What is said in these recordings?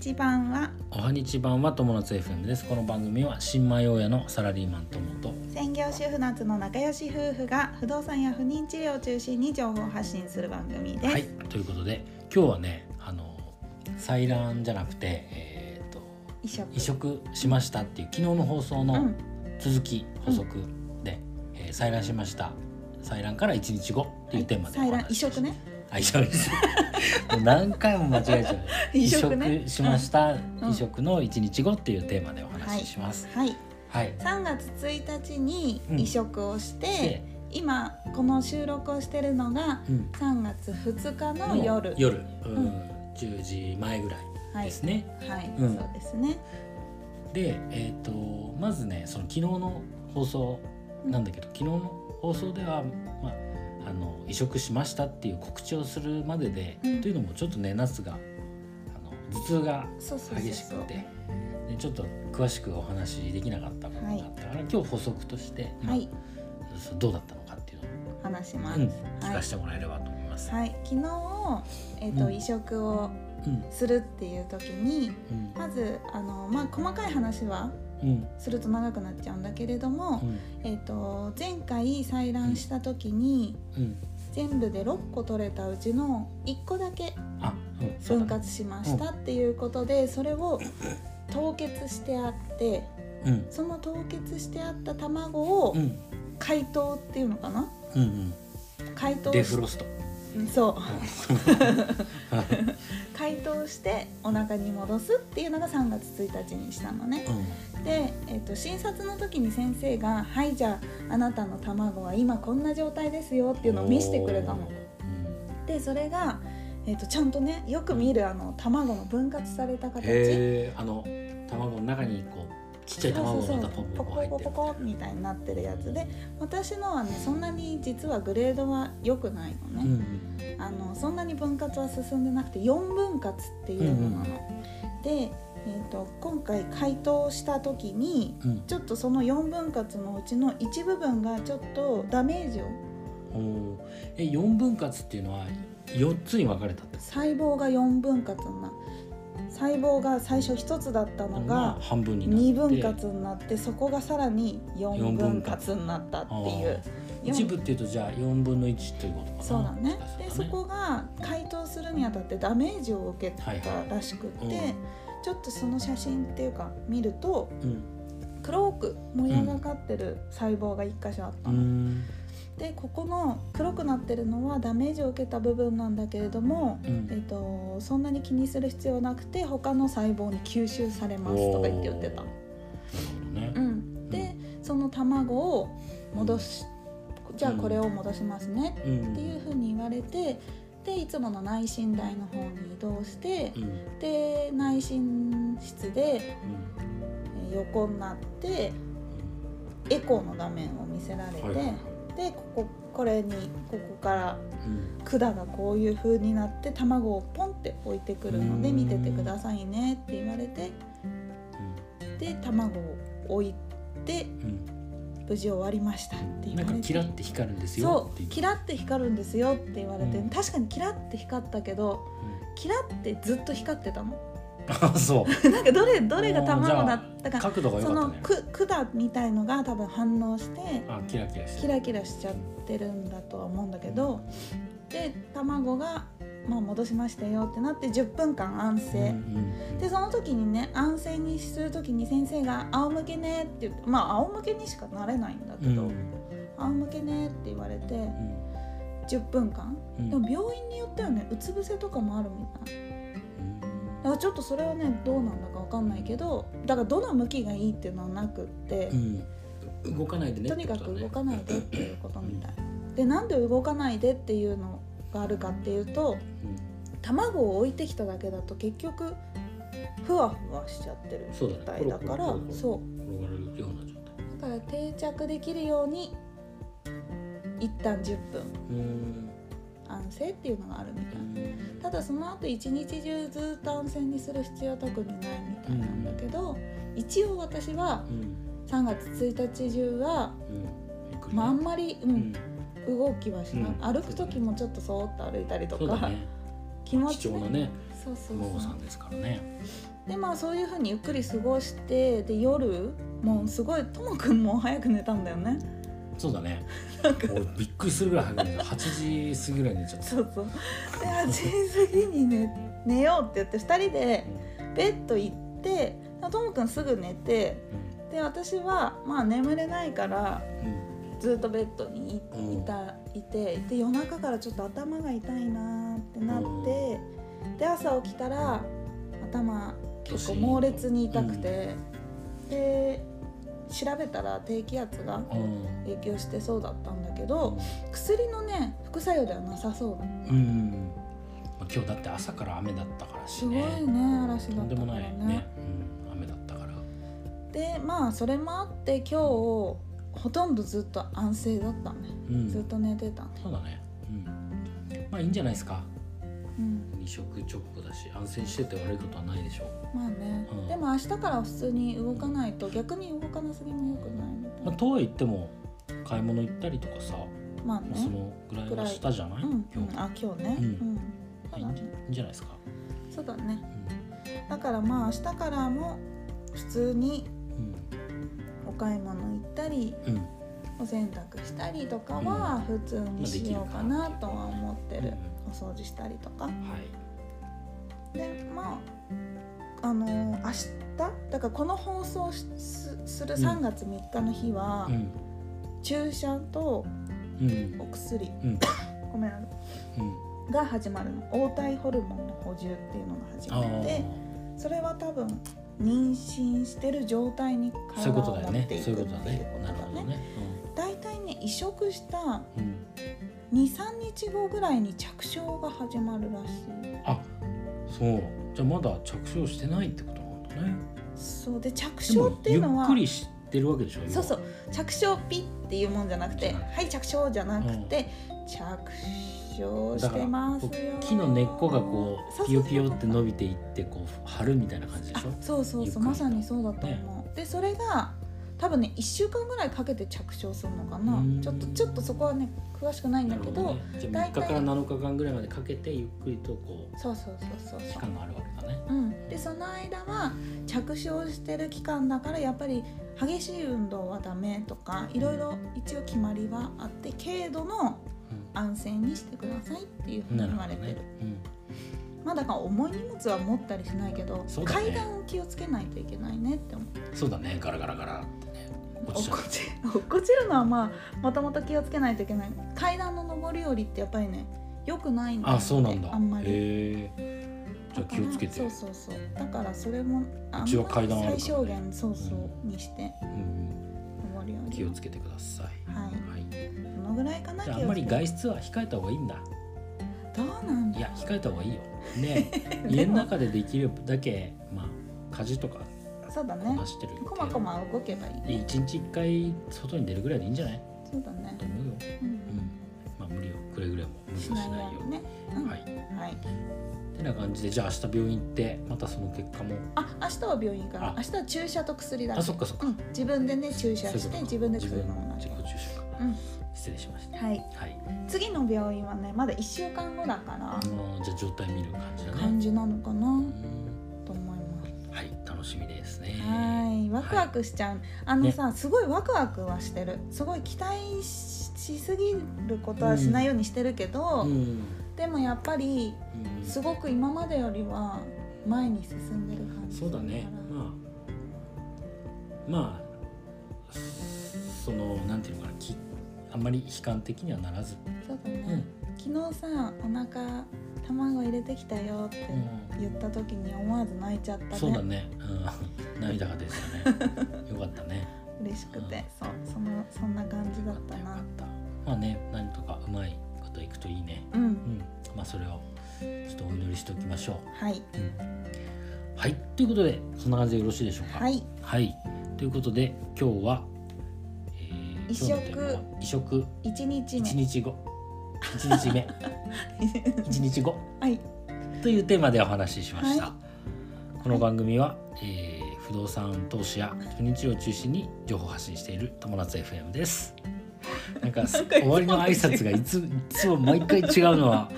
日版はおはにち版は友達 FM ですこの番組は新米大家のサラリーマン友と専業主婦夏の仲良し夫婦が不動産や不妊治療を中心に情報発信する番組です、はいということで今日はねあの採卵じゃなくてえっ、と移植移植しましたっていう昨日の放送のうん続き、補足で、えー採卵しました採卵から1日後っていうテーマで採卵移植ねあ移植です。もう何回も間違えちゃう。移植ね。しました、うん。移植の1日後っていうテーマでお話しします。はい。はい、3月1日にうん。移植をして、で、今この収録をしてるのがうん、3月2日の夜。夜、うん。うん。10時前ぐらいはい。ですね、はい、うん。そうですね。で、えー、とまずねその昨日の放送なんだけど、昨日の放送では、まあ、あの移植しましたっていう告知をするまでで、うん。というのもちょっとね夏があの頭痛が激しくてでちょっと詳しくお話しできなかったものがあったから、今日補足として、まあはい。どうだったのかっていうのを、話します、うん、はい。聞かせてもらえればと思います。はい、昨日、えーとうん。移植をうん。するっていう時にうん。まずあの、まあ、細かい話はうんすると長くなっちゃうんだけれども、うん。えー、と前回採卵した時にうん。全部で6個取れたうちの1個だけ分割しましたっていうことでそれを凍結してあってうん。その凍結してあった卵をうん。解凍っていうのかな？うんうん。解凍しデフロスト。うんそう 解凍してお腹に戻すっていうのが3月1日にしたのね。うんで、えっと診察の時に先生が「はいじゃああなたの卵は今こんな状態ですよ」っていうのを見せてくれたの。うんでそれが、えっとちゃんとねよく見るあの卵の分割された形。あの卵の中にこうちっちゃい卵がまたポンポンポン入ってる。ポコポコみたいになってるやつで私のはねそんなに実はグレードは良くないのね、うんあのそんなに分割は進んでなくて4分割っていうのなの、で、えー、と今回解凍した時にうん。ちょっとその4分割のうちの一部分がちょっとダメージをおー。え四分割っていうのは四つに分かれたって細胞が4分割にな細胞が最初1つだったのが半分になって。2分割になってそこがさらに4分割になったっていう。一部っていうとじゃあ四分の一ということかな。そうだね。でそこが解凍するにあたってダメージを受けたらしくって、はいはい。うんちょっとその写真っていうか見るとうん。黒くもやがかってる細胞が1箇所あったうの、んでここの黒くなってるのはダメージを受けた部分なんだけれども、うん。えっとそんなに気にする必要なくて他の細胞に吸収されますとか言って言ってた。ね。うん、でその卵を戻しじゃあこれを戻しますね。うん。っていうふうに言われてでいつもの内診台の方に移動してうん。で内診室で横になってエコーの画面を見せられて、はいでこここれにここからうん。管がこういう風になって卵をポンって置いてくるのでうん。見ててくださいねって言われてで卵を置いてうん無事終わりましたってうん言われて。なんかキラって光るんですよそうキラって光るんですよって言われて、うん。確かにキラって光ったけどキラってずっと光ってたのあそう。なんかどれ どれが卵だったか角度が良そのかったね。く管みたいのが多分反応してあキラキラしてキラキラしちゃってるんだとは思うんだけどで卵が、まあ、戻しましたよってなって10分間安静、でその時にね安静にする時に先生が「仰向けね」って言ってまあ仰向けにしかなれないんだけどうん「仰向けね」って言われてうん。10分間。うん。でも病院によってはねうつ伏せとかもあるみたいだからちょっとそれはねどうなんだかわかんないけどだからどの向きがいいっていうのはなくって、うん。動かないでね。とにかく動かないでっていいうことみたい。でなんで動かないでっていうのがあるかっていうと卵を置いてきただけだと結局ふわふわしちゃってる状態だからそうだから定着できるように一旦10分。うん安静っていうのがあるみたいうんただその後一日中ずっと安静にする必要は特にないみたいなんだけど、一応私はうん。3月1日中は、まあ、あんまり、ううん。ん動きはしない、うん。歩く時もちょっとそーっと歩いたりとか、気持ち貴重なねそそうそう。お孫さそんですからね。うでまあそういうふうにゆっくり過ごしてで夜もうすごいともくんも早く寝たんだよねそうだね。びっくりするぐらい早く寝た。8時過ぎぐらいに寝ちゃった。そうそう。で8時過ぎに寝寝ようって言って2人でベッド行ってともくんすぐ寝てで私はまあ眠れないからずっとベッドにいたいてで夜中からちょっと頭が痛いなーってなってで朝起きたら頭結構猛烈に痛くて、で調べたら低気圧がうん。影響してそうだったんだけど薬のね副作用ではなさそうだうん、まあ、今日だって朝から雨だったからしすごいねね嵐だったとんでもからねないね、うん、雨だったから。でまあそれもあって今日ほとんどずっと安静だったね、うん。ずっと寝てたね。そうだね。うん。まあいいんじゃないですかうん。二食直後だし安静してて悪いことはないでしょ。うまあね、うん。でも明日から普通に動かないと逆に動かなすぎもよくないみたいまあ、なとは言っても買い物行ったりとかさ、まあね。まあそのぐらいはしたじゃない、うん、うん。今日、あ今日ね。ううん。いいんじゃいいんじゃないですか、そうだね。うだからまあ明日からも普通にん。お買い物行ったりうん。うんお洗濯したりとかは普通にしようかなとは思ってる、お掃除したりとか。はい。でまああのー明日だからこの放送しすする3月3日の日は、うん。注射とうん。お薬、うん。ごめんなさい。うん。が始まるの。黄体ホルモンの補充っていうのが始あまってそれは多分妊娠してる状態に体を持っていくっていうそういうことだね。大体ね移植した23日後ぐらいに着床が始まるらしい。あそう。じゃあまだ着床してないってことなんだね。そうで着床っていうのはゆっくりしてるわけでしょそうそう。着床ピッっていうもんじゃなくてはい着床じゃなくて、着床してます木の根っこがこそうピヨピヨって伸びていってこう張るみたいな感じでしょ。あそうそうそう。まさにそうだと思う、でそれが多分ね1週間ぐらいかけて着床するのかな。うん。ちょっとちょっとそこはね詳しくないんだけどね、じゃあ3大体日から7日間ぐらいまでかけてゆっくりとこそうそうそうそうう期そう。間があるわけだね。うん、でその間は着床してる期間だからやっぱり激しい運動はダメとかいろいろ一応決まりはあって軽度の安静にしてくださいっていうふうに言われてる。ほどね、まあだから重い荷物は持ったりしないけど、ね。階段を気をつけないといけないねって思ううん、そうだね。ガラガラガラってね落ち落っこちるのはまあもともと気をつけないといけない。階段の上り下りってやっぱりね良くないんだよねあそうなんだ。あんまり。へえじゃあ気をつけて。そうそうそう。だからそれもあんまうちは階段あるからね。最小限そうそうにしてうん上り下り。気をつけてください。はい。はい。どのぐらいかなじゃああんまり外出は控えた方がいいんだ。どうなんだいや控えた方がいいよ。で家の中でできるだけまあ家事とかそうだね。こなしてるこまこま動けばいいでね一日一回外に出るぐらいでいいんじゃない？そうだね。と思うよ、うん。うん。まあ無理をくれぐれも無理をししないよようにね。うん。はい。はい。てな感じでじゃあ明日病院行ってまたその結果も。あ明日は病院からあ。明日は注射と薬だけあそっかそっか、うん。自分でね注射して自分で薬飲むの自己注射か。うん。失礼しました。はい。はい。次の病院はねまだ1週間後だから。じゃあ状態見る感じだね。感じなのかな。うんはい楽しみですね。はいワクワクしちゃう、あのさ、すごいワクワクはしてる。すごい期待ししすぎることはしないようにしてるけど、うん。でもやっぱりうん。すごく今までよりは前に進んでる感じそうだね。まあ。まあそのなんていうのかなきあんまり悲観的にはならず、そうだね、うん。昨日さお腹卵入れてきたよって言った時に思わず泣いちゃったね。そうだね、うん、涙が出てたね。よかったね。嬉しくて。そうそのそんな感じだったな。まあね何とかうまいこといくといいね。うん。うん。まあそれをちょっとお祈りしておきましょはい、う、うん、はい。ということでそんな感じでよろしいでしょうか？はい。はい。ということで今日は、えー移植。移植。1日目。一日後一日目。一日後。はい。というテーマでお話ししました、はこの番組は、えー不動産投資や不妊治療を中心に情報発信している友達 FM です。なんか終わりの挨拶がいつ いつも毎回違うのは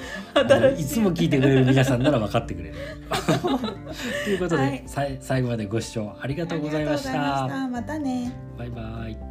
い。いつも聞いてくれる皆さんなら分かってくれる。ということで、はい。さい最後までご視聴ありがとうございましありがとうございまた。した。またね。バイバイ。